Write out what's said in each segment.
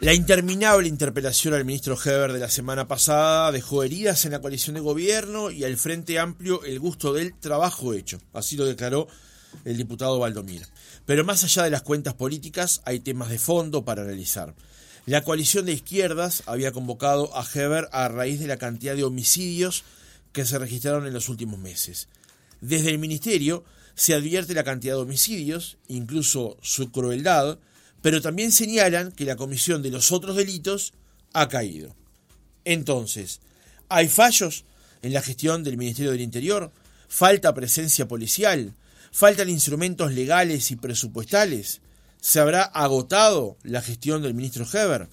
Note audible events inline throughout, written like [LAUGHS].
La interminable interpelación al ministro Heber de la semana pasada dejó heridas en la coalición de gobierno y al Frente Amplio el gusto del trabajo hecho. Así lo declaró el diputado Valdomir. Pero más allá de las cuentas políticas, hay temas de fondo para analizar. La coalición de izquierdas había convocado a Heber a raíz de la cantidad de homicidios que se registraron en los últimos meses. Desde el ministerio se advierte la cantidad de homicidios, incluso su crueldad, pero también señalan que la comisión de los otros delitos ha caído. Entonces, ¿hay fallos en la gestión del Ministerio del Interior? ¿Falta presencia policial? ¿Faltan instrumentos legales y presupuestales? ¿Se habrá agotado la gestión del ministro Heber?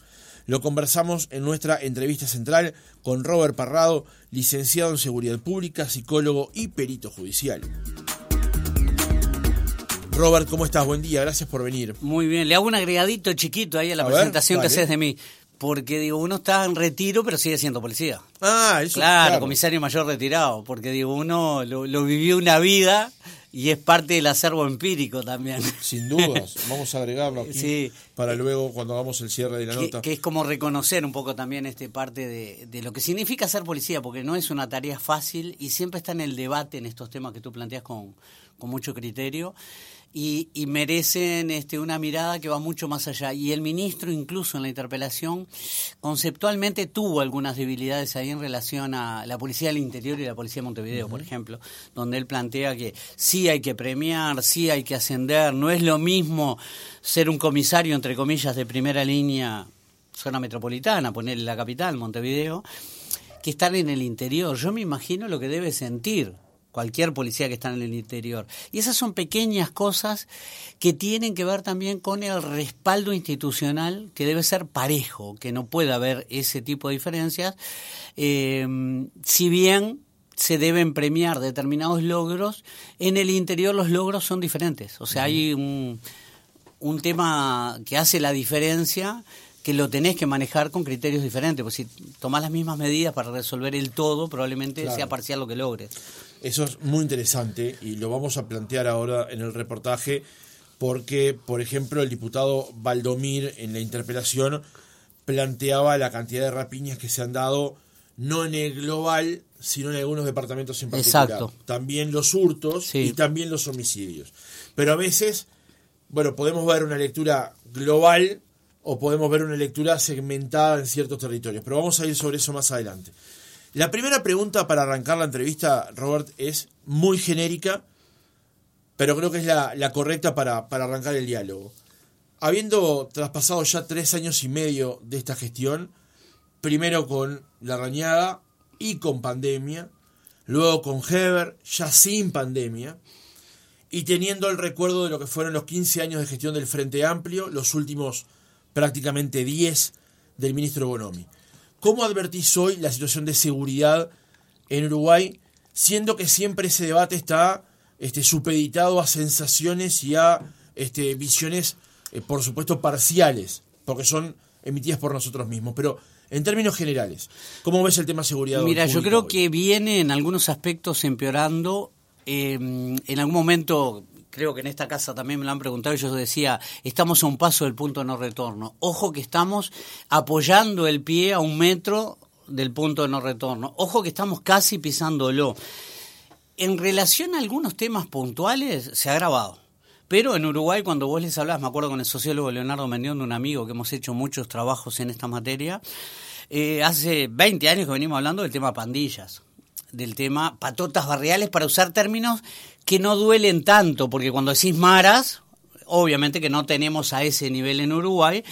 Lo conversamos en nuestra entrevista central con Robert Parrado, licenciado en Seguridad Pública, psicólogo y perito judicial. Robert, ¿cómo estás? Buen día, gracias por venir. Muy bien, le hago un agregadito chiquito ahí a la presentación que haces de mí. Porque digo, uno está en retiro, pero sigue siendo policía. Ah, eso Claro, comisario mayor retirado. Porque digo, uno lo, vivió una vida y es parte del acervo empírico también. Sin dudas, [LAUGHS] vamos a agregarlo aquí para luego cuando hagamos el cierre de la nota. Que es como reconocer un poco también este parte de, de, lo que significa ser policía, porque no es una tarea fácil y siempre está en el debate en estos temas que tú planteas con, con mucho criterio y, merecen este, una mirada que va mucho más allá. Y el ministro, incluso en la interpelación, conceptualmente tuvo algunas debilidades ahí en relación a la Policía del Interior y la Policía de Montevideo, por ejemplo, donde él plantea que sí hay que premiar, sí hay que ascender, no es lo mismo ser un comisario, entre comillas, de primera línea, zona metropolitana, ponerle la capital, Montevideo, que estar en el interior. Yo me imagino lo que debe sentir cualquier policía que está en el interior. Y esas son pequeñas cosas que tienen que ver también con el respaldo institucional que debe ser parejo, que no puede haber ese tipo de diferencias, eh, si bien se deben premiar determinados logros, en el interior los logros son diferentes. O sea, hay un, un tema que hace la diferencia que lo tenés que manejar con criterios diferentes, pues si tomás las mismas medidas para resolver el todo, probablemente sea parcial lo que logres. Eso es muy interesante y lo vamos a plantear ahora en el reportaje porque, por ejemplo, el diputado Valdomir en la interpelación planteaba la cantidad de rapiñas que se han dado no en el global, sino en algunos departamentos en particular. Exacto. También los hurtos y también los homicidios. Pero a veces, bueno, podemos ver una lectura global o podemos ver una lectura segmentada en ciertos territorios, pero vamos a ir sobre eso más adelante. La primera pregunta para arrancar la entrevista, Robert, es muy genérica, pero creo que es la, correcta para, arrancar el diálogo. Habiendo traspasado ya tres años y medio de esta gestión, primero con la rañada y con pandemia, luego con Heber, ya sin pandemia, y teniendo el recuerdo de lo que fueron los 15 años de gestión del Frente Amplio, los últimos prácticamente 10 del ministro Bonomi. ¿Cómo advertís hoy la situación de seguridad en Uruguay, siendo que siempre ese debate está este, supeditado a sensaciones y a este, visiones, eh, por supuesto, parciales, porque son emitidas por nosotros mismos? Pero en términos generales, ¿cómo ves el tema seguridad? Mira, yo creo que viene en algunos aspectos empeorando. Eh, en algún momento creo que en esta casa también me lo han preguntado, yo decía, estamos a un paso del punto de no retorno. Ojo que estamos apoyando el pie a un metro del punto de no retorno. Ojo que estamos casi pisándolo. En relación a algunos temas puntuales, se ha grabado. Pero en Uruguay, cuando vos les hablás, me acuerdo con el sociólogo Leonardo Mendión, un amigo que hemos hecho muchos trabajos en esta materia, eh, hace 20 años que venimos hablando del tema pandillas del tema patotas barriales para usar términos que no duelen tanto, porque cuando decís maras, obviamente que no tenemos a ese nivel en Uruguay,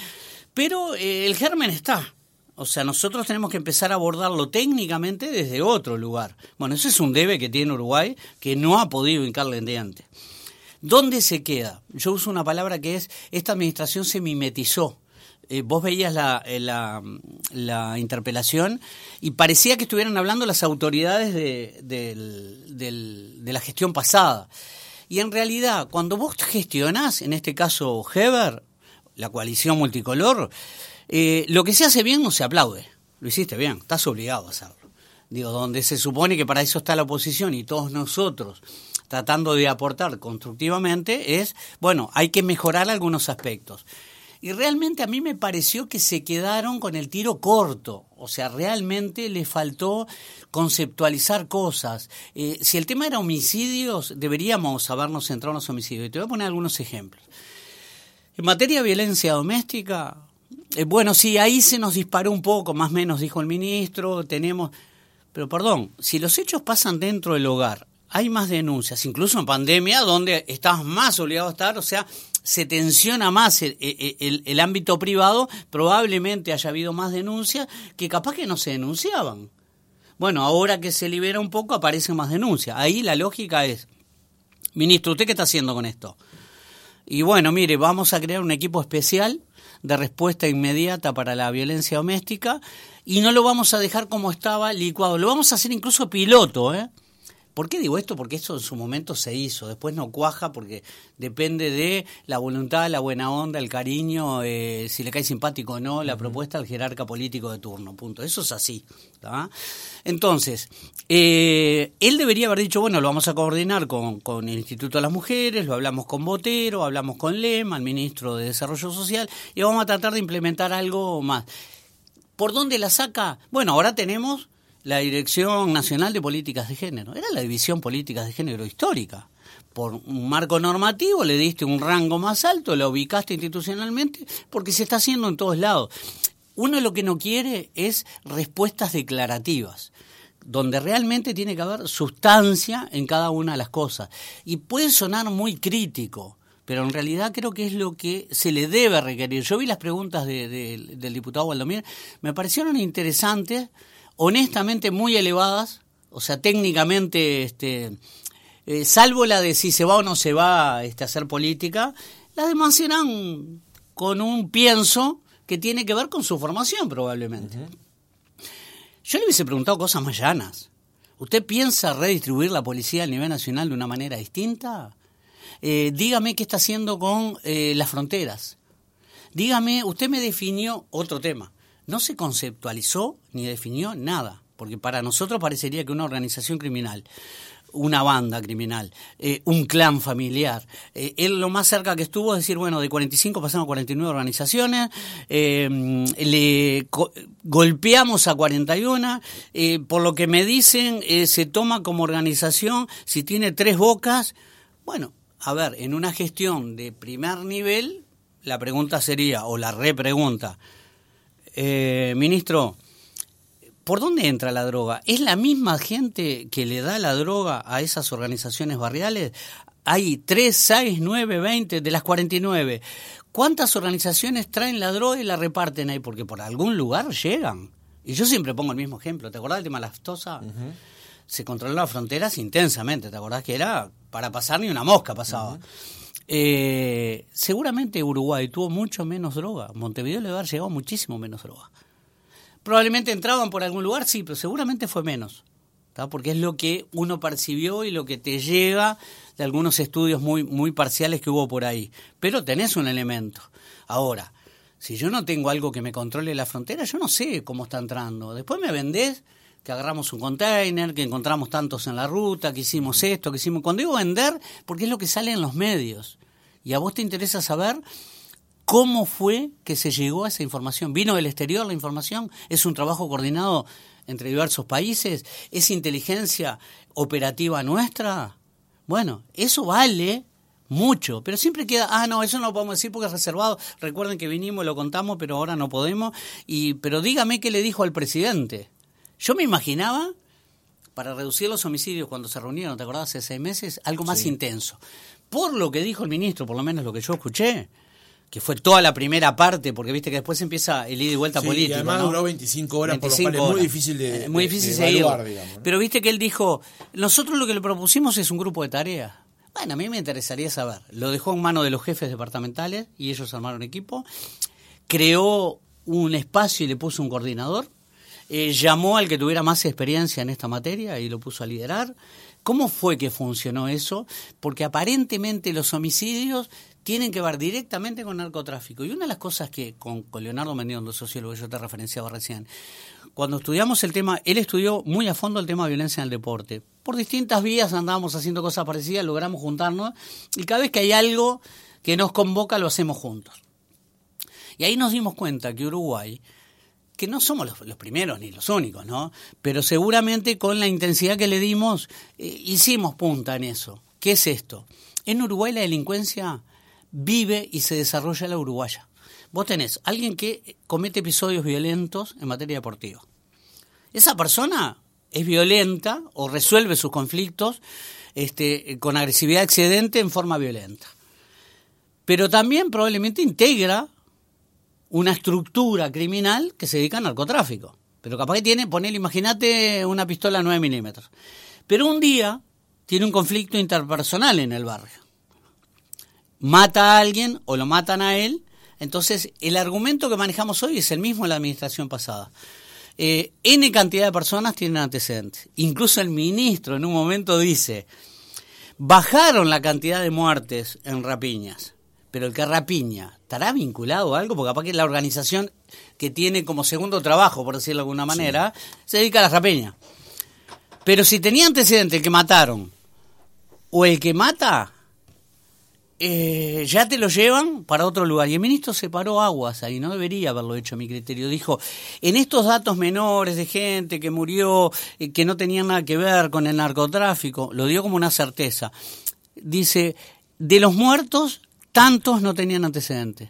pero eh, el germen está. O sea, nosotros tenemos que empezar a abordarlo técnicamente desde otro lugar. Bueno, eso es un debe que tiene Uruguay que no ha podido hincarle en diante. ¿Dónde se queda? Yo uso una palabra que es, esta administración se mimetizó eh, vos veías la, eh, la, interpelación y parecía que estuvieran hablando las autoridades de, de, la gestión pasada. Y en realidad, cuando vos gestionás, en este caso Heber, la coalición multicolor, eh, lo que se hace bien no se aplaude. Lo hiciste bien, estás obligado a hacerlo. Digo, donde se supone que para eso está la oposición y todos nosotros tratando de aportar constructivamente es, bueno, hay que mejorar algunos aspectos. Y realmente a mí me pareció que se quedaron con el tiro corto. O sea, realmente le faltó conceptualizar cosas. Eh, si el tema era homicidios, deberíamos habernos centrado en los homicidios. Y te voy a poner algunos ejemplos. En materia de violencia doméstica, eh, bueno, sí, ahí se nos disparó un poco, más o menos, dijo el ministro, tenemos... Pero perdón, si los hechos pasan dentro del hogar, hay más denuncias, incluso en pandemia, donde estás más obligado a estar, o sea, se tensiona más el, ámbito privado, probablemente haya habido más denuncias que capaz que no se denunciaban. Bueno, ahora que se libera un poco, aparecen más denuncias. Ahí la lógica es, ministro, ¿usted qué está haciendo con esto? Y bueno, mire, vamos a crear un equipo especial de respuesta inmediata para la violencia doméstica y no lo vamos a dejar como estaba licuado, lo vamos a hacer incluso piloto, ¿eh? ¿Por qué digo esto? Porque eso en su momento se hizo, después no cuaja porque depende de la voluntad, la buena onda, el cariño, eh, si le cae simpático o no, la propuesta del jerarca político de turno, punto. Eso es así. Entonces, eh, él debería haber dicho, bueno, lo vamos a coordinar con, con el Instituto de las Mujeres, lo hablamos con Botero, hablamos con Lema, el ministro de Desarrollo Social, y vamos a tratar de implementar algo más. ¿Por dónde la saca? Bueno, ahora tenemos la Dirección Nacional de Políticas de Género. Era la División Políticas de Género histórica. Por un marco normativo le diste un rango más alto, la ubicaste institucionalmente, porque se está haciendo en todos lados. Uno lo que no quiere es respuestas declarativas donde realmente tiene que haber sustancia en cada una de las cosas. Y puede sonar muy crítico, pero en realidad creo que es lo que se le debe requerir. Yo vi las preguntas del diputado Valdomir, me parecieron interesantes, honestamente muy elevadas, o sea, técnicamente, este, eh, salvo la de si se va o no se va este, a hacer política, las demás eran con un pienso que tiene que ver con su formación probablemente. Yo le hubiese preguntado cosas más llanas. ¿Usted piensa redistribuir la policía a nivel nacional de una manera distinta? Eh, dígame qué está haciendo con eh, las fronteras. Dígame, usted me definió otro tema no se conceptualizó ni definió nada, porque para nosotros parecería que una organización criminal, una banda criminal, eh, un clan familiar. Eh, él lo más cerca que estuvo es decir, bueno, de 45 pasamos a 49 organizaciones, eh, le golpeamos a 41, por lo que me dicen, se toma como organización, si tiene tres bocas, bueno, a ver, en una gestión de primer nivel, la pregunta sería, o la repregunta, eh, ministro, ¿por dónde entra la droga? ¿Es la misma gente que le da la droga a esas organizaciones barriales? Hay 3, 6, 9, 20 de las 49. ¿Cuántas organizaciones traen la droga y la reparten ahí? Porque por algún lugar llegan. Y yo siempre pongo el mismo ejemplo. ¿Te acordás del tema de la aftosa? Se controló las fronteras intensamente. ¿Te acordás que era para pasar ni una mosca pasaba? Eh, seguramente Uruguay tuvo mucho menos droga. Montevideo le haber llegado muchísimo menos droga. Probablemente entraban por algún lugar, sí, pero seguramente fue menos. Porque es lo que uno percibió y lo que te llega de algunos estudios muy, muy parciales que hubo por ahí. Pero tenés un elemento. Ahora, si yo no tengo algo que me controle la frontera, yo no sé cómo está entrando. Después me vendés que agarramos un container, que encontramos tantos en la ruta, que hicimos esto, que hicimos... Cuando digo vender, porque es lo que sale en los medios. Y a vos te interesa saber cómo fue que se llegó a esa información. ¿Vino del exterior la información? ¿Es un trabajo coordinado entre diversos países? ¿Es inteligencia operativa nuestra? Bueno, eso vale mucho, pero siempre queda, ah, no, eso no lo podemos decir porque es reservado. Recuerden que vinimos, lo contamos, pero ahora no podemos. Y, pero dígame qué le dijo al presidente. Yo me imaginaba, para reducir los homicidios cuando se reunieron, ¿te acordás? Hace seis meses, algo más intenso. Por lo que dijo el ministro, por lo menos lo que yo escuché, que fue toda la primera parte, porque viste que después empieza el ida y vuelta político. Y además duró 25 horas, por lo cual es muy difícil de, muy difícil seguir. Pero viste que él dijo, nosotros lo que le propusimos es un grupo de tareas. Bueno, a mí me interesaría saber. Lo dejó en manos de los jefes departamentales y ellos armaron equipo. Creó un espacio y le puso un coordinador eh, llamó al que tuviera más experiencia en esta materia y lo puso a liderar. ¿Cómo fue que funcionó eso? Porque aparentemente los homicidios tienen que ver directamente con narcotráfico. Y una de las cosas que con, Leonardo Mendiondo, sociólogo que yo te referenciaba recién, cuando estudiamos el tema, él estudió muy a fondo el tema de violencia en el deporte. Por distintas vías andábamos haciendo cosas parecidas, logramos juntarnos y cada vez que hay algo que nos convoca lo hacemos juntos. Y ahí nos dimos cuenta que Uruguay, que no somos los, primeros ni los únicos, ¿no? Pero seguramente con la intensidad que le dimos, eh, hicimos punta en eso. ¿Qué es esto? En Uruguay la delincuencia vive y se desarrolla la uruguaya. Vos tenés alguien que comete episodios violentos en materia deportiva. Esa persona es violenta o resuelve sus conflictos este, con agresividad excedente en forma violenta. Pero también probablemente integra una estructura criminal que se dedica al narcotráfico. Pero capaz que tiene, ponele, imagínate una pistola 9 milímetros. Pero un día tiene un conflicto interpersonal en el barrio. Mata a alguien o lo matan a él. Entonces, el argumento que manejamos hoy es el mismo en la administración pasada. Eh, N cantidad de personas tienen antecedentes. Incluso el ministro en un momento dice, bajaron la cantidad de muertes en rapiñas, pero el que rapiña, ¿estará vinculado a algo? Porque capaz que la organización que tiene como segundo trabajo, por decirlo de alguna manera, se dedica a la rapiña. Pero si tenía antecedentes el que mataron, o el que mata, eh, ya te lo llevan para otro lugar. Y el ministro separó aguas ahí, no debería haberlo hecho a mi criterio. Dijo, en estos datos menores de gente que murió, eh, que no tenían nada que ver con el narcotráfico, lo dio como una certeza. Dice, de los muertos, tantos no tenían antecedentes.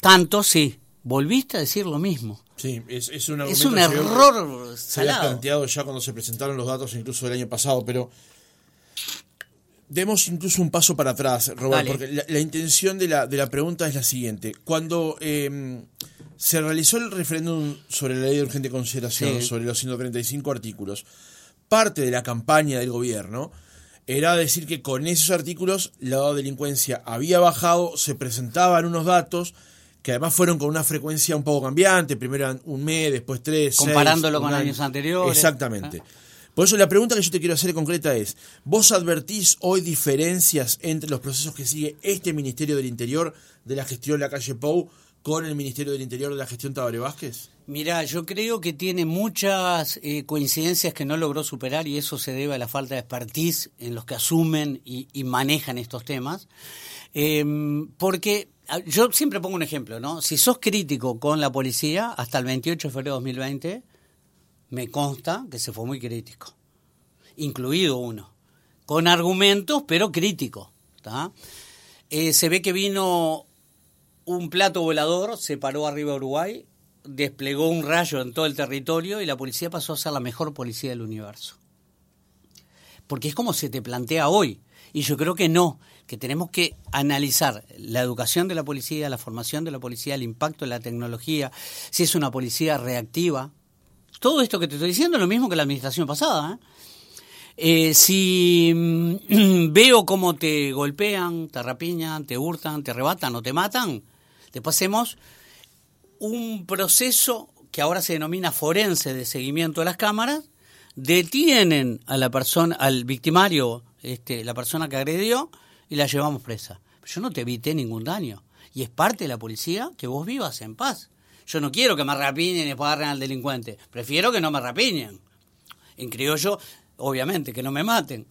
Tantos sí. Volviste a decir lo mismo. Sí, es, es un, es un error se había planteado ya cuando se presentaron los datos incluso del año pasado, pero Demos incluso un paso para atrás, Robert, porque la, intención de la, de la pregunta es la siguiente. Cuando em, se realizó el referéndum sobre la ley de urgente consideración, sobre los 135 artículos, parte de la campaña del gobierno era decir que con esos artículos la delincuencia había bajado, se presentaban unos datos que además fueron con una frecuencia un poco cambiante, primero un mes, después tres, Comparándolo con años anteriores. Exactamente. Ah. Por eso la pregunta que yo te quiero hacer concreta es, ¿vos advertís hoy diferencias entre los procesos que sigue este Ministerio del Interior de la gestión de la calle Pou con el Ministerio del Interior de la gestión Tabaré Vázquez? Mira, yo creo que tiene muchas eh, coincidencias que no logró superar y eso se debe a la falta de expertise en los que asumen y, manejan estos temas. Em, porque yo siempre pongo un ejemplo, ¿no? Si sos crítico con la policía, hasta el 28 de febrero de 2020, me consta que se fue muy crítico, incluido uno, con argumentos pero crítico. Eh, se ve que vino un plato volador, se paró arriba de Uruguay, desplegó un rayo en todo el territorio y la policía pasó a ser la mejor policía del universo. Porque es como se te plantea hoy. Y yo creo que no, que tenemos que analizar la educación de la policía, la formación de la policía, el impacto de la tecnología, si es una policía reactiva, todo esto que te estoy diciendo es lo mismo que la administración pasada. ¿eh? Eh, si mm, [CLEARS THROAT] veo cómo te golpean, te rapiñan, te hurtan, te arrebatan o te matan, después hacemos un proceso que ahora se denomina forense de seguimiento de las cámaras, detienen a la persona, al victimario, este, la persona que agredió, y la llevamos presa. Yo no te evité ningún daño. Y es parte de la policía que vos vivas en paz. Yo no quiero que me rapiñen y después agarren al delincuente. Prefiero que no me rapiñen. En criollo, obviamente, que no me maten.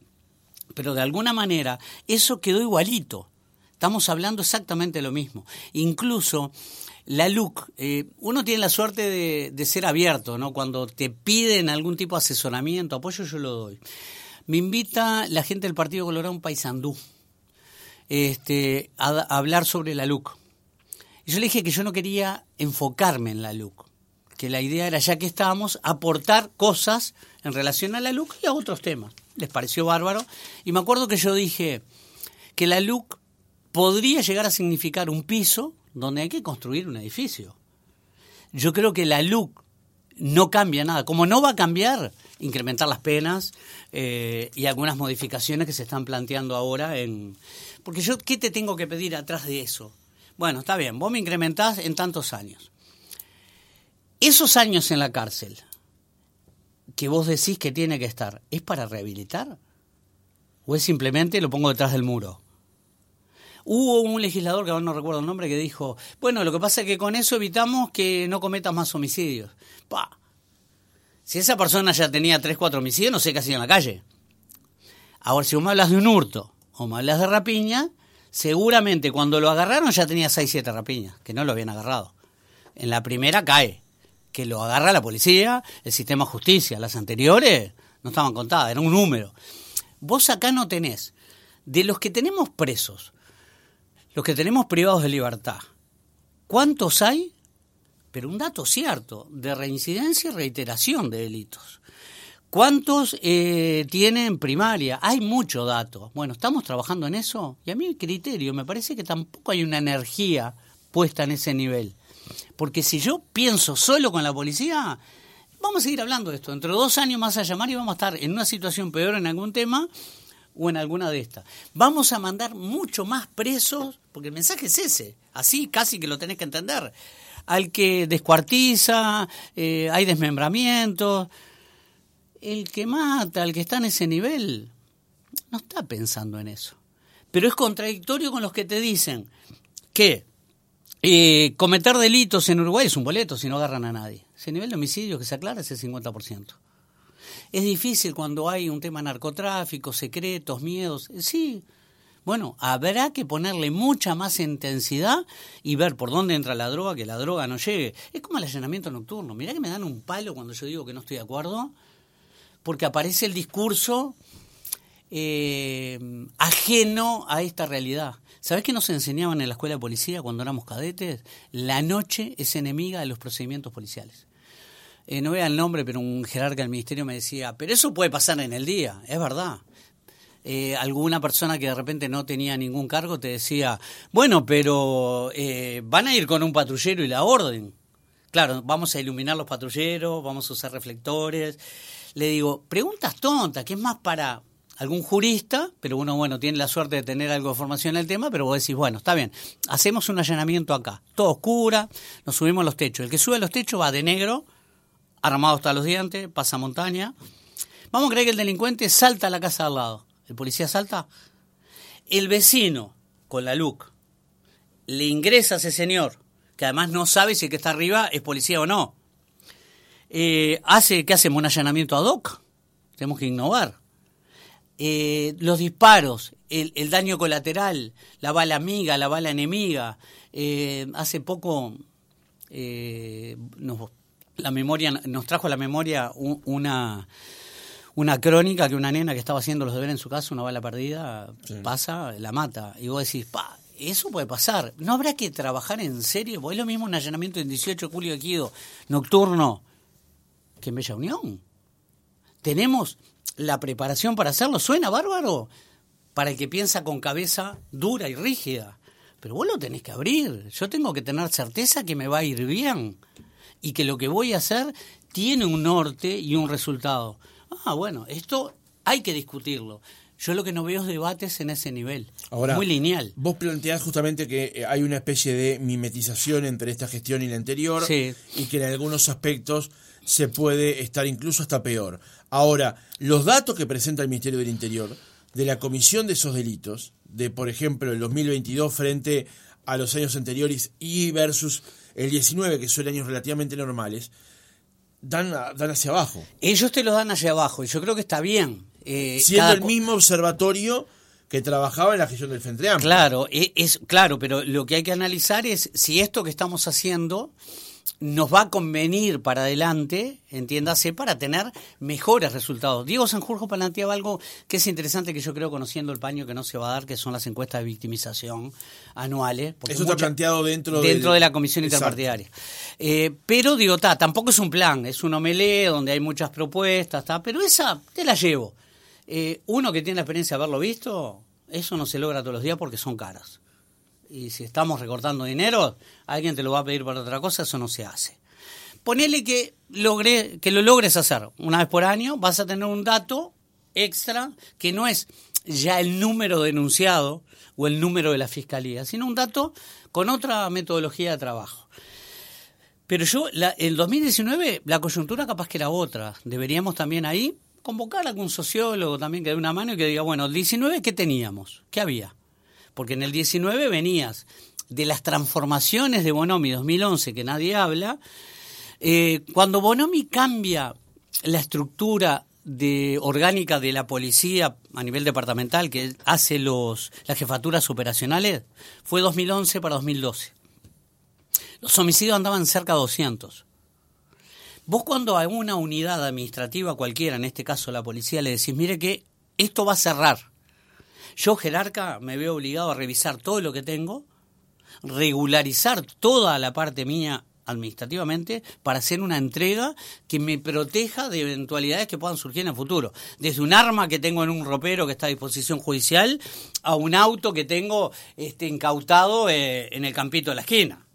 Pero de alguna manera, eso quedó igualito. Estamos hablando exactamente lo mismo. Incluso la LUC, eh, uno tiene la suerte de, ser abierto, ¿no? Cuando te piden algún tipo de asesoramiento, apoyo, yo lo doy. Me invita la gente del Partido Colorado un paisandú este, a, a hablar sobre la LUC. Y yo le dije que yo no quería enfocarme en la LUC, que la idea era, ya que estábamos, aportar cosas en relación a la LUC y a otros temas. Les pareció bárbaro. Y me acuerdo que yo dije que la LUC podría llegar a significar un piso donde hay que construir un edificio. Yo creo que la LUC no cambia nada. Como no va a cambiar, incrementar las penas eh, y algunas modificaciones que se están planteando ahora en... Porque yo, ¿qué te tengo que pedir atrás de eso? Bueno, está bien, vos me incrementás en tantos años. Esos años en la cárcel que vos decís que tiene que estar, ¿es para rehabilitar? ¿O es simplemente lo pongo detrás del muro? Hubo un legislador, que ahora no recuerdo el nombre, que dijo, bueno, lo que pasa es que con eso evitamos que no cometas más homicidios. Pa. Si esa persona ya tenía tres, cuatro homicidios, no sé qué hacía en la calle. Ahora, si vos me hablas de un hurto o me hablas de rapiña, seguramente cuando lo agarraron ya tenía 6, 7 rapiñas, que no lo habían agarrado. En la primera cae, que lo agarra la policía, el sistema de justicia. Las anteriores no estaban contadas, era un número. Vos acá no tenés, de los que tenemos presos, los que tenemos privados de libertad, ¿cuántos hay? Pero un dato cierto, de reincidencia y reiteración de delitos. ¿Cuántos eh, tienen primaria? Hay mucho dato. Bueno, estamos trabajando en eso y a mí el criterio me parece que tampoco hay una energía puesta en ese nivel. Porque si yo pienso solo con la policía, vamos a seguir hablando de esto. Dentro de dos años más a llamar y vamos a estar en una situación peor en algún tema o en alguna de estas. Vamos a mandar mucho más presos, porque el mensaje es ese, así casi que lo tenés que entender. Al que descuartiza, eh, hay desmembramientos el que mata, el que está en ese nivel, no está pensando en eso. Pero es contradictorio con los que te dicen que eh, cometer delitos en Uruguay es un boleto si no agarran a nadie. Ese nivel de homicidio que se aclara es el 50%. Es difícil cuando hay un tema narcotráfico, secretos, miedos. Sí, bueno, habrá que ponerle mucha más intensidad y ver por dónde entra la droga, que la droga no llegue. Es como el allanamiento nocturno. Mirá que me dan un palo cuando yo digo que no estoy de acuerdo porque aparece el discurso eh, ajeno a esta realidad. ¿Sabés qué nos enseñaban en la escuela de policía cuando éramos cadetes? La noche es enemiga de los procedimientos policiales. Eh, no vea el nombre, pero un jerarca del ministerio me decía, pero eso puede pasar en el día, es verdad. Eh, alguna persona que de repente no tenía ningún cargo te decía, bueno, pero van a ir con un patrullero y la orden. Claro, vamos a iluminar los patrulleros, vamos a usar reflectores le digo, preguntas tontas, que es más para algún jurista, pero uno, bueno, tiene la suerte de tener algo de formación en el tema, pero vos decís, bueno, está bien, hacemos un allanamiento acá, todo oscura, nos subimos los techos. El que sube a los techos va de negro, armado hasta los dientes, pasa montaña. Vamos a creer que el delincuente salta a la casa al lado. ¿El policía salta? El vecino, con la LUC, le ingresa a ese señor, que además no sabe si el que está arriba es policía o no eh, hace que hacemos un allanamiento ad hoc. Tenemos que innovar. Eh, los disparos, el, daño colateral, la bala amiga, la bala enemiga. Eh, hace poco nos, la memoria, nos trajo a la memoria una, una crónica que una nena que estaba haciendo los deberes en su casa, una bala perdida, pasa, la mata. Y vos decís, pa, eso puede pasar. ¿No habrá que trabajar en serio? Porque es lo mismo un allanamiento en 18 de julio de Quido, nocturno, que en Bella Unión. Tenemos la preparación para hacerlo. Suena bárbaro para el que piensa con cabeza dura y rígida. Pero vos lo tenés que abrir. Yo tengo que tener certeza que me va a ir bien y que lo que voy a hacer tiene un norte y un resultado. Ah, bueno, esto hay que discutirlo. Yo lo que no veo es debates en ese nivel. Ahora, muy lineal. Vos planteás justamente que eh, hay una especie de mimetización entre esta gestión y la anterior y que en algunos aspectos se puede estar incluso hasta peor. Ahora, los datos que presenta el Ministerio del Interior de la comisión de esos delitos, de por ejemplo el 2022 frente a los años anteriores y versus el 19, que son años relativamente normales, dan, dan hacia abajo. Ellos te lo dan hacia abajo y yo creo que está bien. Eh, Siendo el mismo observatorio que trabajaba en la gestión del Frente Amplio. Claro, e, es, claro, pero lo que hay que analizar es si esto que estamos haciendo nos va a convenir para adelante, entiéndase, para tener mejores resultados. Diego Sanjurjo planteaba algo que es interesante que yo creo, conociendo el paño que no se va a dar, que son las encuestas de victimización anuales. Eso está planteado dentro, dentro de, la comisión interpartidaria. Eh, pero digo, ta, tampoco es un plan, es un omelé donde hay muchas propuestas, ta, pero esa te la llevo. Eh, uno que tiene la experiencia de haberlo visto, eso no se logra todos los días porque son caras y si estamos recortando dinero, alguien te lo va a pedir para otra cosa, eso no se hace. Ponele que, logre, que lo logres hacer una vez por año, vas a tener un dato extra que no es ya el número denunciado o el número de la fiscalía, sino un dato con otra metodología de trabajo. Pero yo, la, el 2019, la coyuntura capaz que era otra. Deberíamos también ahí convocar a algún sociólogo también que dé una mano y que diga, bueno, el 19, ¿qué teníamos? ¿Qué había? Porque en el 19 venías de las transformaciones de Bonomi 2011, que nadie habla, eh, cuando Bonomi cambia la estructura de orgánica de la policía a nivel departamental que hace los las jefaturas operacionales fue 2011 para 2012. Los homicidios andaban cerca de 200. Vos cuando a una unidad administrativa cualquiera, en este caso la policía, le decís, mire que esto va a cerrar. Yo, jerarca, me veo obligado a revisar todo lo que tengo, regularizar toda la parte mía administrativamente para hacer una entrega que me proteja de eventualidades que puedan surgir en el futuro. Desde un arma que tengo en un ropero que está a disposición judicial a un auto que tengo este, incautado eh, en el campito de la esquina.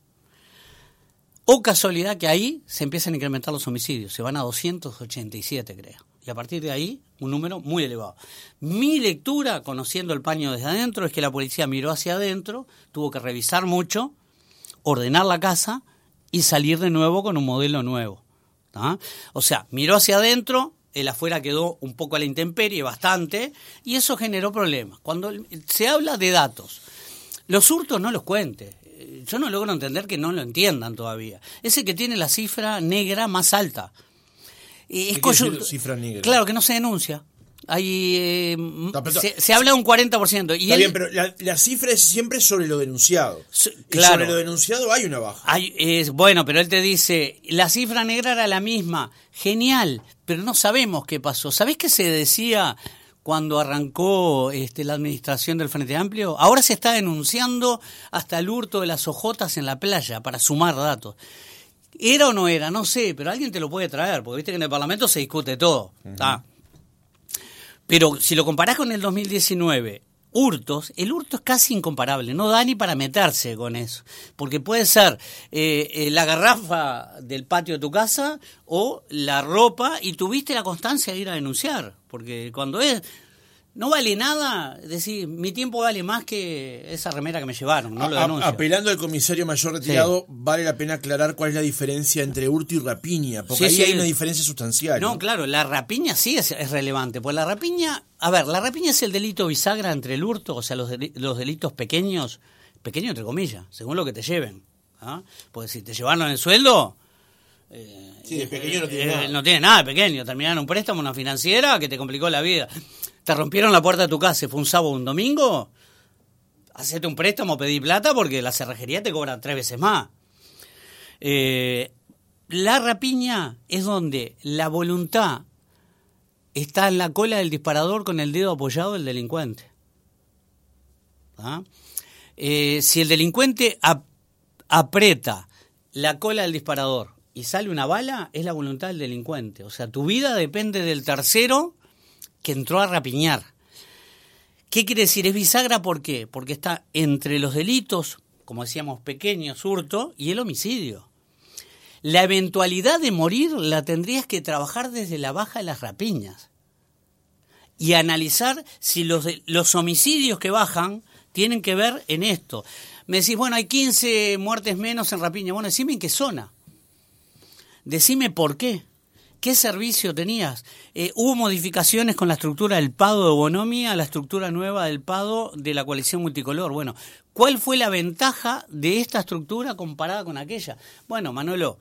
O casualidad que ahí se empiezan a incrementar los homicidios, se van a 287 creo. Y a partir de ahí, un número muy elevado. Mi lectura, conociendo el paño desde adentro, es que la policía miró hacia adentro, tuvo que revisar mucho, ordenar la casa y salir de nuevo con un modelo nuevo. O sea, miró hacia adentro, el afuera quedó un poco a la intemperie, bastante, y eso generó problemas. Cuando se habla de datos, los hurtos no los cuente. Yo no logro entender que no lo entiendan todavía. Ese que tiene la cifra negra más alta. Es cifra negra? Claro, que no se denuncia. Hay, eh, se, habla de un 40%. Y está bien, pero la, cifra es siempre sobre lo denunciado. claro. sobre lo denunciado hay una baja. Hay, es, bueno, pero él te dice, la cifra negra era la misma. Genial, pero no sabemos qué pasó. ¿Sabés qué se decía cuando arrancó este, la administración del Frente Amplio? Ahora se está denunciando hasta el hurto de las ojotas en la playa para sumar datos. ¿Era o no era? No sé, pero alguien te lo puede traer, porque viste que en el Parlamento se discute todo. Pero si lo comparás con el 2019, hurtos, el hurto es casi incomparable, no da ni para meterse con eso, porque puede ser eh, eh, la garrafa del patio de tu casa o la ropa y tuviste la constancia de ir a denunciar, porque cuando es no vale nada, es decir, mi tiempo vale más que esa remera que me llevaron, no lo Apelando al comisario mayor retirado, vale la pena aclarar cuál es la diferencia entre hurto y rapiña, porque ahí hay una diferencia sustancial. No, claro, la rapiña sí es, relevante, pues la rapiña, a ver, la rapiña es el delito bisagra entre el hurto, o sea, los, los delitos pequeños, pequeños entre comillas, según lo que te lleven. ¿ah? Pues si te llevaron el sueldo... Eh, sí, de pequeño no tiene eh, nada. No tiene nada de pequeño, terminaron un préstamo, una financiera que te complicó la vida te rompieron la puerta de tu casa, fue un sábado o un domingo, hacete un préstamo, pedí plata porque la cerrajería te cobra tres veces más. Eh, la rapiña es donde la voluntad está en la cola del disparador con el dedo apoyado del delincuente. ¿Ah? Eh, si el delincuente aprieta la cola del disparador y sale una bala, es la voluntad del delincuente. O sea, tu vida depende del tercero que entró a rapiñar. ¿Qué quiere decir? Es bisagra, ¿por qué? Porque está entre los delitos, como decíamos, pequeños, hurto, y el homicidio. La eventualidad de morir la tendrías que trabajar desde la baja de las rapiñas y analizar si los, los homicidios que bajan tienen que ver en esto. Me decís, bueno, hay 15 muertes menos en rapiña. Bueno, decime en qué zona. Decime por qué. ¿Qué servicio tenías? Eh, hubo modificaciones con la estructura del PADO de Bonomi a la estructura nueva del PADO de la coalición multicolor. Bueno, ¿cuál fue la ventaja de esta estructura comparada con aquella? Bueno, Manolo,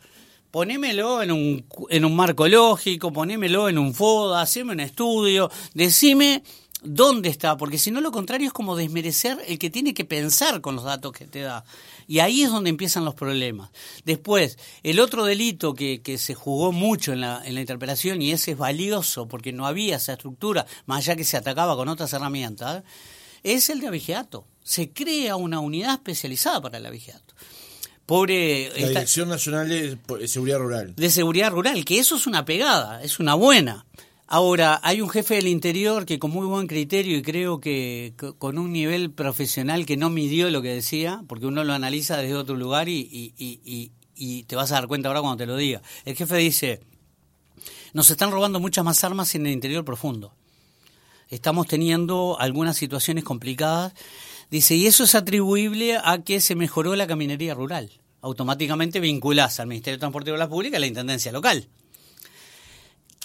ponémelo en un, en un marco lógico, ponémelo en un FODA, haceme un estudio, decime dónde está, porque si no lo contrario es como desmerecer el que tiene que pensar con los datos que te da. Y ahí es donde empiezan los problemas. Después, el otro delito que, que se jugó mucho en la, en la interpelación, y ese es valioso porque no había esa estructura, más allá que se atacaba con otras herramientas, es el de avigeato. Se crea una unidad especializada para el avigeato. Pobre, la Dirección Nacional de Seguridad Rural. De Seguridad Rural, que eso es una pegada, es una buena. Ahora, hay un jefe del interior que con muy buen criterio y creo que con un nivel profesional que no midió lo que decía, porque uno lo analiza desde otro lugar y, te vas a dar cuenta ahora cuando te lo diga. El jefe dice, nos están robando muchas más armas en el interior profundo. Estamos teniendo algunas situaciones complicadas. Dice, y eso es atribuible a que se mejoró la caminería rural. Automáticamente vinculás al Ministerio de Transporte y Obras Públicas a la Intendencia Local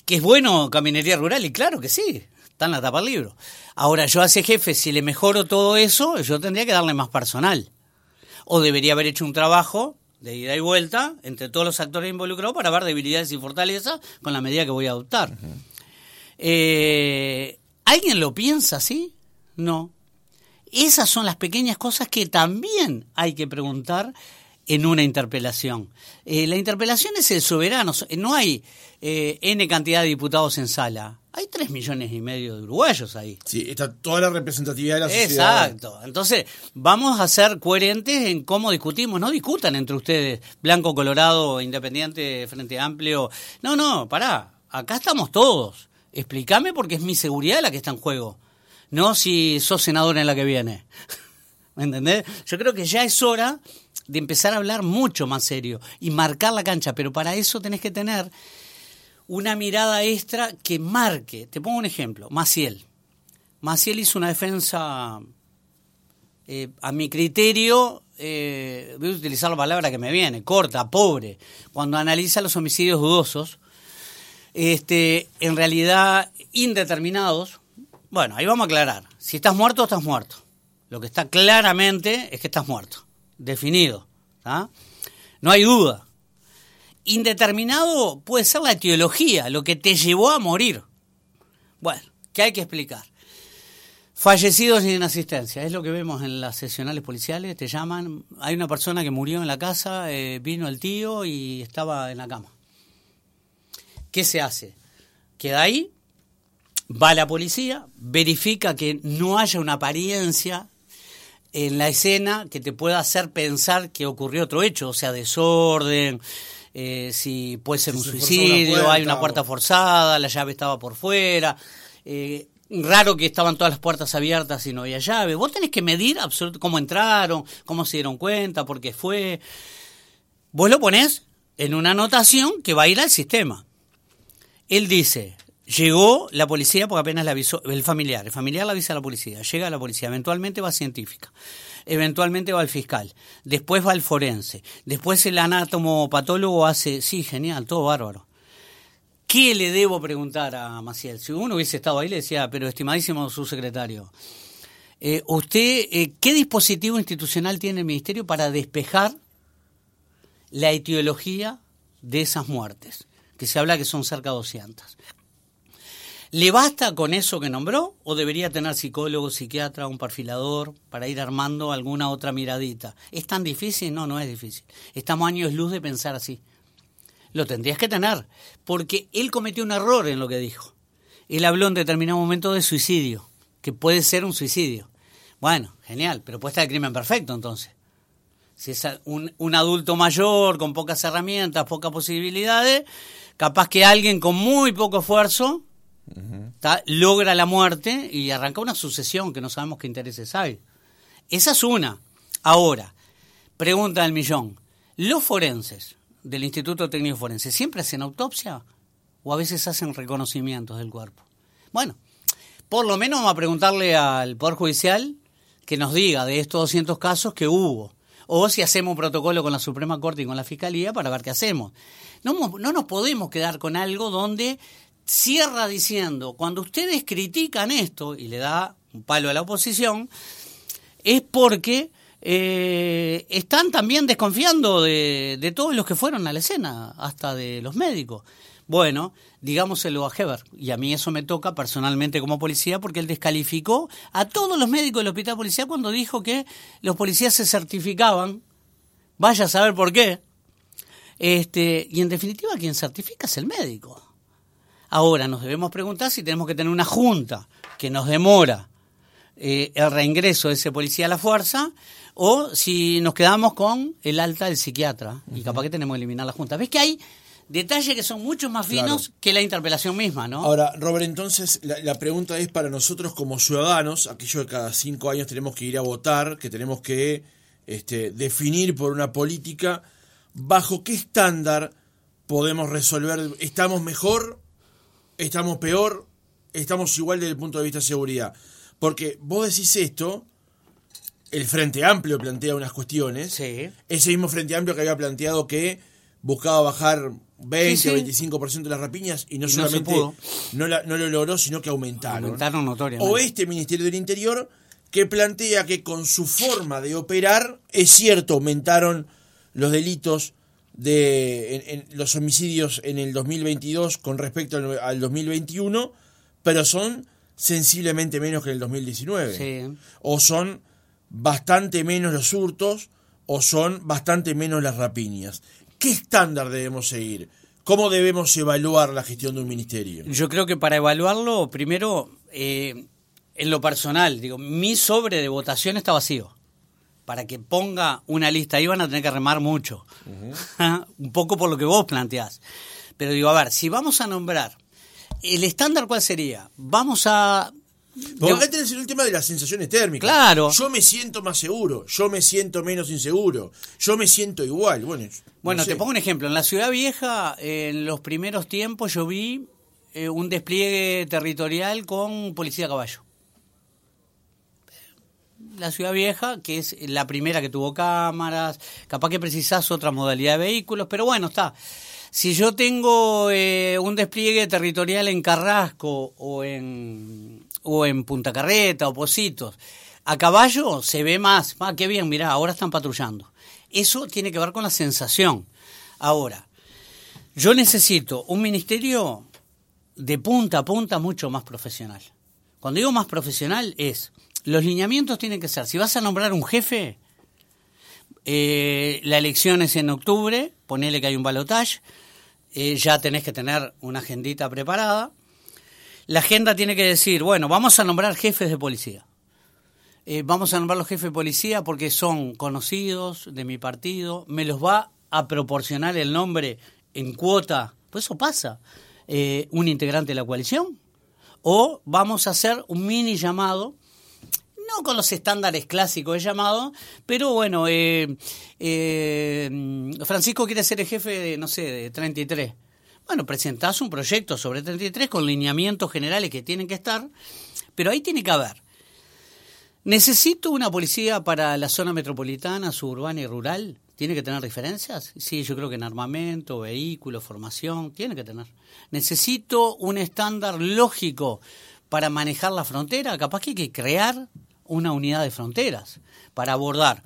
que es bueno caminería rural, y claro que sí, está en la tapa del libro. Ahora, yo a ese jefe, si le mejoro todo eso, yo tendría que darle más personal. O debería haber hecho un trabajo de ida y vuelta entre todos los actores involucrados para ver debilidades y fortalezas con la medida que voy a adoptar. Eh, ¿Alguien lo piensa así? No. Esas son las pequeñas cosas que también hay que preguntar en una interpelación. Eh, la interpelación es el soberano, no hay eh, N cantidad de diputados en sala, hay tres millones y medio de uruguayos ahí. Sí, está toda la representatividad de la sociedad. Exacto. Entonces, vamos a ser coherentes en cómo discutimos. No discutan entre ustedes, blanco, colorado, independiente, frente amplio. No, no, pará. Acá estamos todos. Explícame porque es mi seguridad la que está en juego. No si sos senador en la que viene. [LAUGHS] ¿Me entendés? Yo creo que ya es hora de empezar a hablar mucho más serio y marcar la cancha, pero para eso tenés que tener una mirada extra que marque. Te pongo un ejemplo, Maciel. Maciel hizo una defensa, eh, a mi criterio, eh, voy a utilizar la palabra que me viene, corta, pobre, cuando analiza los homicidios dudosos, este, en realidad indeterminados. Bueno, ahí vamos a aclarar. Si estás muerto, estás muerto. Lo que está claramente es que estás muerto definido. No hay duda. Indeterminado puede ser la etiología, lo que te llevó a morir. Bueno, ¿qué hay que explicar? Fallecidos sin asistencia, es lo que vemos en las sesionales policiales, te llaman, hay una persona que murió en la casa, eh, vino el tío y estaba en la cama. ¿Qué se hace? Queda ahí, va la policía, verifica que no haya una apariencia en la escena que te pueda hacer pensar que ocurrió otro hecho, o sea, desorden, eh, si puede ser un suicidio, hay una puerta forzada, la llave estaba por fuera. Eh, raro que estaban todas las puertas abiertas y no había llave. Vos tenés que medir cómo entraron, cómo se dieron cuenta, por qué fue. Vos lo ponés en una anotación que va a ir al sistema. Él dice, Llegó la policía porque apenas le avisó, el familiar, el familiar le avisa a la policía, llega la policía, eventualmente va a científica, eventualmente va al fiscal, después va al forense, después el anátomo patólogo hace, sí, genial, todo bárbaro. ¿Qué le debo preguntar a Maciel? Si uno hubiese estado ahí, le decía, pero estimadísimo subsecretario, eh, ¿usted eh, qué dispositivo institucional tiene el Ministerio para despejar la etiología de esas muertes? Que se habla que son cerca de 200. ¿Le basta con eso que nombró o debería tener psicólogo, psiquiatra, un perfilador para ir armando alguna otra miradita? ¿Es tan difícil? No, no es difícil. Estamos años luz de pensar así. Lo tendrías que tener, porque él cometió un error en lo que dijo. Él habló en determinado momento de suicidio, que puede ser un suicidio. Bueno, genial, estar el crimen perfecto entonces. Si es un, un adulto mayor, con pocas herramientas, pocas posibilidades, capaz que alguien con muy poco esfuerzo logra la muerte y arranca una sucesión que no sabemos qué intereses hay. Esa es una. Ahora, pregunta del millón. ¿Los forenses del Instituto Técnico Forense siempre hacen autopsia o a veces hacen reconocimientos del cuerpo? Bueno, por lo menos vamos a preguntarle al Poder Judicial que nos diga de estos 200 casos que hubo. O si hacemos un protocolo con la Suprema Corte y con la Fiscalía para ver qué hacemos. No, no nos podemos quedar con algo donde cierra diciendo, cuando ustedes critican esto y le da un palo a la oposición, es porque eh, están también desconfiando de, de, todos los que fueron a la escena, hasta de los médicos. Bueno, digámoselo a Heber, y a mí eso me toca personalmente como policía, porque él descalificó a todos los médicos del hospital policía cuando dijo que los policías se certificaban, vaya a saber por qué, este, y en definitiva quien certifica es el médico. Ahora nos debemos preguntar si tenemos que tener una junta que nos demora eh, el reingreso de ese policía a la fuerza o si nos quedamos con el alta del psiquiatra y capaz que tenemos que eliminar la junta. ¿Ves que hay detalles que son mucho más finos que la interpelación misma, ¿no? Ahora, Robert, entonces la, pregunta es para nosotros como ciudadanos, aquello de cada cinco años tenemos que ir a votar, que tenemos que este, definir por una política, ¿bajo qué estándar podemos resolver? ¿Estamos mejor estamos peor, estamos igual desde el punto de vista de seguridad. Porque vos decís esto, el Frente Amplio plantea unas cuestiones, ese mismo Frente Amplio que había planteado que buscaba bajar 20 o 25% de las rapiñas y no solamente no, lo logró, sino que aumentaron. Aumentaron notoriamente. O este Ministerio del Interior que plantea que con su forma de operar, es cierto, aumentaron los delitos de en, los homicidios en el 2022 con respecto al, 2021, pero son sensiblemente menos que en el 2019. O son bastante menos los hurtos o son bastante menos las rapiñas. ¿Qué estándar debemos seguir? ¿Cómo debemos evaluar la gestión de un ministerio? Yo creo que para evaluarlo, primero, eh, en lo personal, digo, mi sobre de votación está vacío. Para que ponga una lista ahí van a tener que remar mucho. [LAUGHS] Un poco por lo que vos planteás. Pero digo, a ver, si vamos a nombrar, ¿el estándar cuál sería? Vamos a porque acá tenés el tema de las sensaciones térmicas. Claro. Yo me siento más seguro, yo me siento menos inseguro, yo me siento igual. Bueno, bueno te pongo un ejemplo. En la Ciudad Vieja, en los primeros tiempos, yo vi eh, un despliegue territorial con policía a caballo. La Ciudad Vieja, que es la primera que tuvo cámaras, capaz que precisás otra modalidad de vehículos, pero bueno, está. Si yo tengo eh, un despliegue territorial en Carrasco o en o en Punta Carreta o Positos. A caballo se ve más. Ah, qué bien, mirá, ahora están patrullando. Eso tiene que ver con la sensación. Ahora, yo necesito un ministerio de punta a punta mucho más profesional. Cuando digo más profesional es, los lineamientos tienen que ser, si vas a nombrar un jefe, eh, la elección es en octubre, ponele que hay un balotaje, eh, ya tenés que tener una agendita preparada, la agenda tiene que decir, bueno, vamos a nombrar jefes de policía. Eh, vamos a nombrar los jefes de policía porque son conocidos de mi partido, me los va a proporcionar el nombre en cuota, pues eso pasa, un integrante de la coalición. O vamos a hacer un mini llamado, no con los estándares clásicos de llamado, pero bueno, eh, Francisco quiere ser el jefe de, no sé, de 33 bueno, presentás un proyecto sobre 33 con lineamientos generales que tienen que estar, pero ahí tiene que haber. ¿Necesito una policía para la zona metropolitana, suburbana y rural? ¿Tiene que tener diferencias? Sí, yo creo que en armamento, vehículos, formación, tiene que tener. ¿Necesito un estándar lógico para manejar la frontera? Capaz que hay que crear una unidad de fronteras para abordar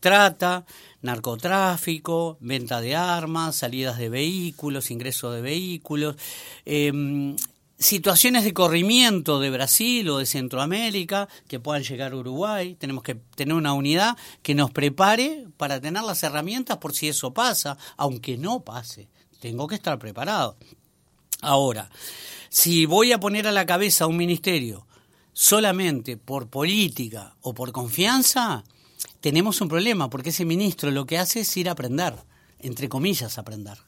trata, narcotráfico, venta de armas, salidas de vehículos, ingreso de vehículos, em, situaciones de corrimiento de Brasil o de Centroamérica que puedan llegar a Uruguay. Tenemos que tener una unidad que nos prepare para tener las herramientas por si eso pasa, aunque no pase. Tengo que estar preparado. Ahora, si voy a poner a la cabeza un ministerio solamente por política o por confianza, tenemos un problema, porque ese ministro lo que hace es ir a aprender, entre comillas, aprender,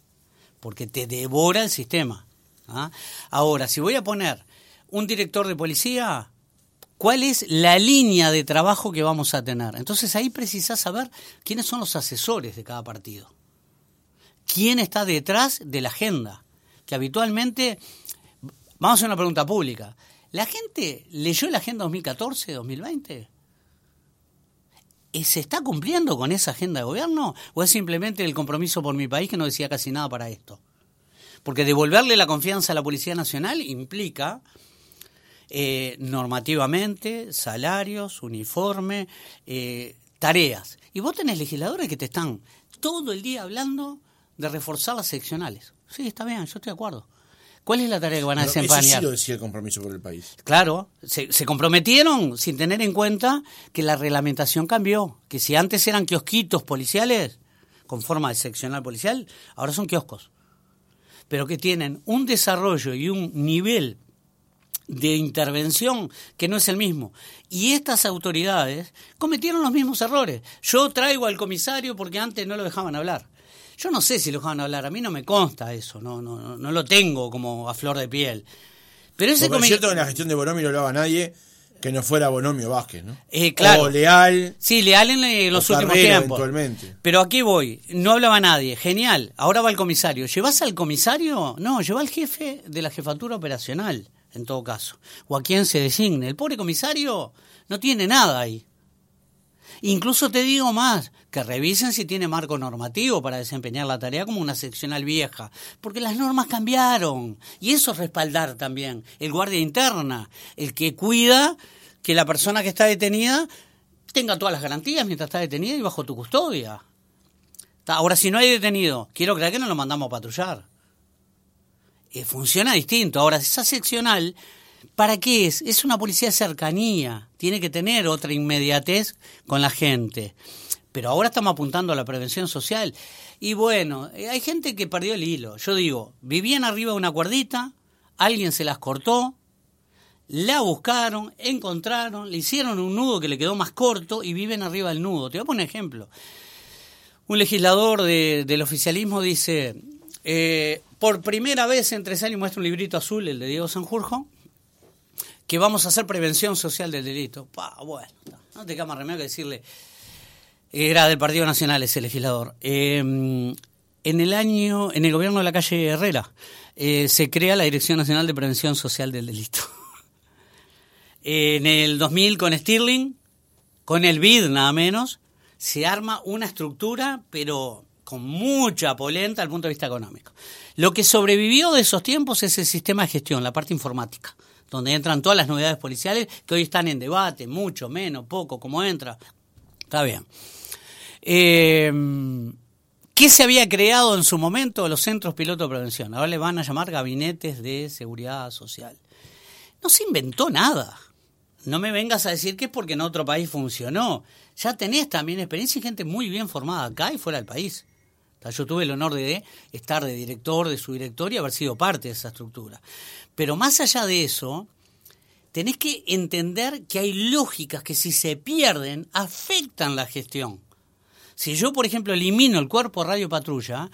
porque te devora el sistema. ¿ah? Ahora, si voy a poner un director de policía, ¿cuál es la línea de trabajo que vamos a tener? Entonces ahí precisás saber quiénes son los asesores de cada partido. ¿Quién está detrás de la agenda? Que habitualmente, vamos a hacer una pregunta pública. ¿La gente leyó la agenda 2014-2020? ¿Se está cumpliendo con esa agenda de gobierno o es simplemente el compromiso por mi país que no decía casi nada para esto? Porque devolverle la confianza a la Policía Nacional implica eh, normativamente salarios, uniforme, eh, tareas. Y vos tenés legisladores que te están todo el día hablando de reforzar las seccionales. Sí, está bien, yo estoy de acuerdo. ¿Cuál es la tarea que van a desempeñar? Eso sí lo decía el compromiso por el país. Claro, se, comprometieron sin tener en cuenta que la reglamentación cambió, que si antes eran kiosquitos policiales con forma de seccional policial, ahora son kioscos, pero que tienen un desarrollo y un nivel de intervención que no es el mismo. Y estas autoridades cometieron los mismos errores. Yo traigo al comisario porque antes no lo dejaban hablar. Yo no sé si lo van a hablar, a mí no me consta eso, no, no, no lo tengo como a flor de piel. Pero ese es cierto que en la gestión de Bonomio no hablaba nadie que no fuera Bonomio Vázquez, ¿no? Eh, claro. O Leal. Sí, Leal en los últimos tiempos. Pero aquí voy, no hablaba nadie, genial. Ahora va el comisario. ¿Llevas al comisario? No, lleva al jefe de la jefatura operacional, en todo caso. O a quien se designe. El pobre comisario no tiene nada ahí. Incluso te digo más, que revisen si tiene marco normativo para desempeñar la tarea como una seccional vieja, porque las normas cambiaron. Y eso es respaldar también. El guardia interna, el que cuida que la persona que está detenida tenga todas las garantías mientras está detenida y bajo tu custodia. Ahora, si no hay detenido, quiero creer que no lo mandamos a patrullar. Eh, funciona distinto. Ahora, esa seccional ¿Para qué es? Es una policía de cercanía, tiene que tener otra inmediatez con la gente. Pero ahora estamos apuntando a la prevención social. Y bueno, eh, hay gente que perdió el hilo. Yo digo, vivían arriba de una cuerdita, alguien se las cortó, la buscaron, encontraron, le hicieron un nudo que le quedó más corto y viven arriba del nudo. Te voy a poner un ejemplo. Un legislador del oficialismo dice, eh, por primera vez en tres años muestra un librito azul, el de Diego Sanjurjo, que vamos a hacer prevención social del delito. bueno, no te más remedio que decirle, era del Partido Nacional ese legislador. Eh, en el año, en el gobierno de la calle Herrera, eh, se crea la Dirección Nacional de Prevención Social del Delito. [LAUGHS] En el 2000 con Stirling, con el BID nada menos, se arma una estructura, pero con mucha polenta al punto de vista económico. Lo que sobrevivió de esos tiempos es el sistema de gestión, la parte informática, donde entran todas las novedades policiales que hoy están en debate, mucho, menos, poco, cómo entra. Está bien. Eh, ¿Qué se había creado en su momento los centros piloto de prevención? Ahora le van a llamar gabinetes de seguridad social. No se inventó nada no me vengas a decir que es porque en otro país funcionó. Ya tenés también experiencia y gente muy bien formada acá y fuera del país. Yo tuve el honor de estar de director, de su director y haber sido parte de esa estructura. Pero más allá de eso, tenés que entender que hay lógicas que si se pierden afectan la gestión. Si yo, por ejemplo, elimino el cuerpo radio patrulla,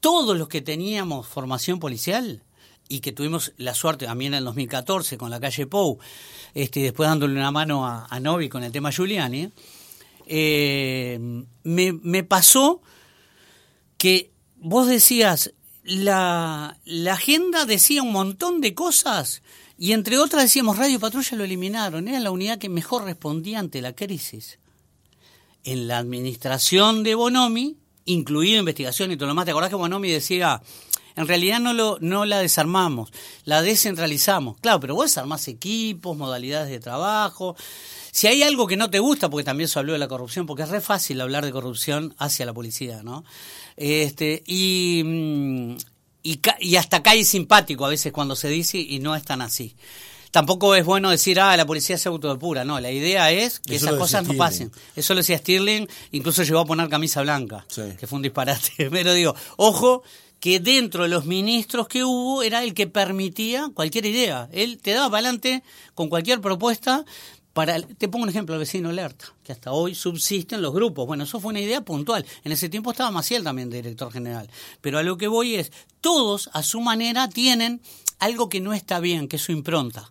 todos los que teníamos formación policial y que tuvimos la suerte también en el 2014 con la calle Pou, este, después dándole una mano a, Novi con el tema Giuliani, eh, me, me, pasó que vos decías, la, agenda decía un montón de cosas y entre otras decíamos, Radio Patrulla lo eliminaron, era la unidad que mejor respondía ante la crisis. En la administración de Bonomi, incluido investigación y todo lo más, ¿te acordás que Bonomi decía, en realidad no, lo, no la desarmamos, la descentralizamos. Claro, pero vos desarmás equipos, modalidades de trabajo. Si hay algo que no te gusta, porque también se habló de la corrupción, porque es re fácil hablar de corrupción hacia la policía, ¿no? Este, y, mm, y, y hasta cae simpático a veces cuando se dice y no es tan así tampoco es bueno decir, ah, la policía se autodepura. No, la idea es que esas cosas no pasen. Eso lo decía Stirling, incluso llegó a poner camisa blanca, que fue un disparate. [LAUGHS] Pero digo, ojo, que dentro de los ministros que hubo era el que permitía cualquier idea. Él te daba para adelante con cualquier propuesta. Para, te pongo un ejemplo, el vecino alerta, que hasta hoy subsisten los grupos. Bueno, eso fue una idea puntual. En ese tiempo estaba Maciel también director general. Pero a lo que voy es, todos a su manera tienen algo que no está bien, que es su impronta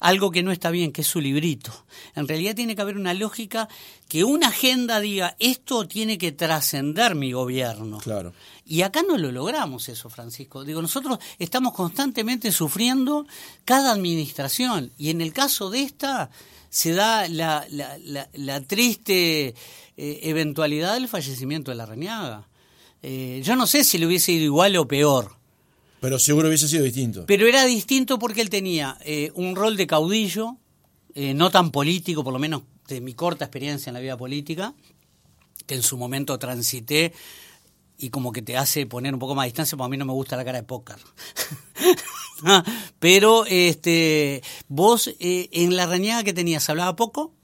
algo que no está bien, que es su librito. En realidad tiene que haber una lógica que una agenda diga, esto tiene que trascender mi gobierno. Claro. Y acá no lo logramos eso, Francisco. Digo, nosotros estamos constantemente sufriendo cada administración. Y en el caso de esta, se da la, la, triste eh, eventualidad del fallecimiento de la Reñaga. Eh, yo no sé si le hubiese ido igual o peor. Pero seguro hubiese sido distinto. Pero era distinto porque él tenía eh, un rol de caudillo, eh, no tan político, por lo menos de mi corta experiencia en la vida política, que en su momento transité y como que te hace poner un poco más distancia, porque a mí no me gusta la cara de póker. [LAUGHS] Pero este, vos eh, en la reñada que tenías hablaba poco,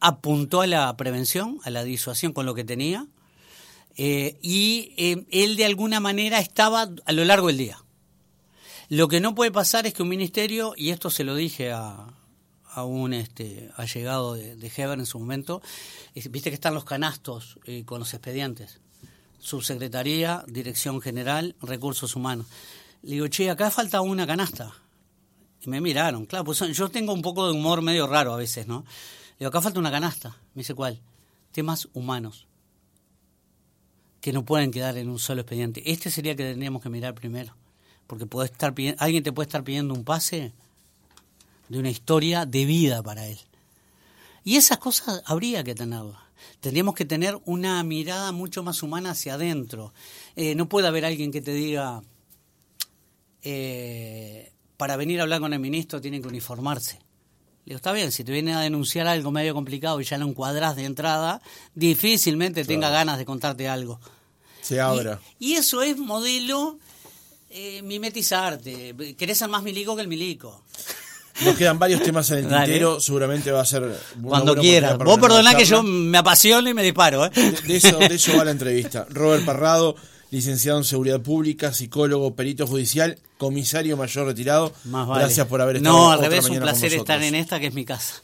apuntó a la prevención, a la disuasión con lo que tenía, eh, y eh, él de alguna manera estaba a lo largo del día. Lo que no puede pasar es que un ministerio, y esto se lo dije a, un este, allegado de, de Heber en su momento, viste que están los canastos eh, con los expedientes, subsecretaría, dirección general, recursos humanos. Le digo, che, acá falta una canasta. Y me miraron, claro, pues yo tengo un poco de humor medio raro a veces, ¿no? Le digo, acá falta una canasta. Me dice, ¿cuál? Temas humanos que no pueden quedar en un solo expediente. Este sería que tendríamos que mirar primero, porque puede estar alguien te puede estar pidiendo un pase de una historia de vida para él. Y esas cosas habría que tenerlas. Tendríamos que tener una mirada mucho más humana hacia adentro. Eh, no puede haber alguien que te diga, eh, para venir a hablar con el ministro tienen que uniformarse. Digo, está bien, si te viene a denunciar algo medio complicado y ya lo encuadras de entrada, difícilmente tenga ganas de contarte algo. Se abra. Y, eso es modelo eh, mimetizarte. Querés ser más milico que el milico. Nos quedan varios temas en el [LAUGHS] Dale. tintero, seguramente va a ser... Cuando quieras. Vos perdoná que yo me apasiono y me disparo, ¿eh? De, de eso, de eso va la entrevista. Robert Parrado, licenciado en Seguridad Pública, psicólogo, perito judicial, comisario mayor retirado. Más vale. Gracias por haber estado No, al revés, un placer estar en esta que es mi casa.